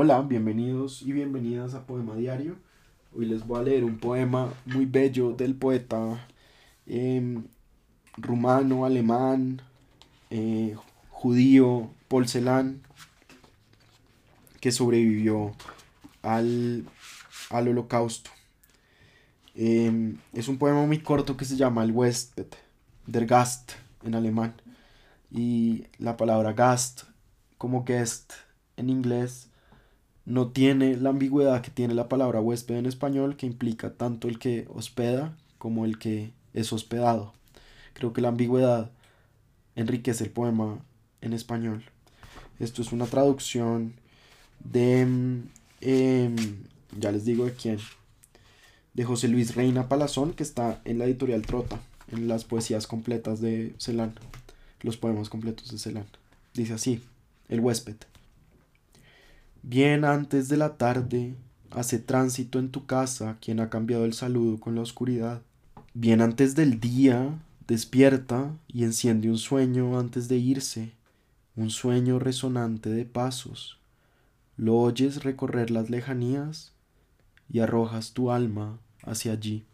Hola, bienvenidos y bienvenidas a Poema Diario. Hoy les voy a leer un poema muy bello del poeta em, rumano, alemán, eh, judío, Paul Celan, que sobrevivió al, holocausto. Em, es un poema muy corto que se llama El Westet, der Gast en alemán. Y la palabra Gast, como guest en inglés, no tiene la ambigüedad que tiene la palabra huésped en español, que implica tanto el que hospeda como el que es hospedado. Creo que la ambigüedad enriquece el poema en español. Esto es una traducción de, em, ya les digo de quién, de José Luis Reina Palazón, que está en la editorial Trota, en las poesías completas de Celán, los poemas completos de Celán. Dice así, el huésped. Bien antes de la tarde hace tránsito en tu casa quien ha cambiado el saludo con la oscuridad. Bien antes del día despierta y enciende un sueño antes de irse, un sueño resonante de pasos. Lo oyes recorrer las lejanías y arrojas tu alma hacia allí.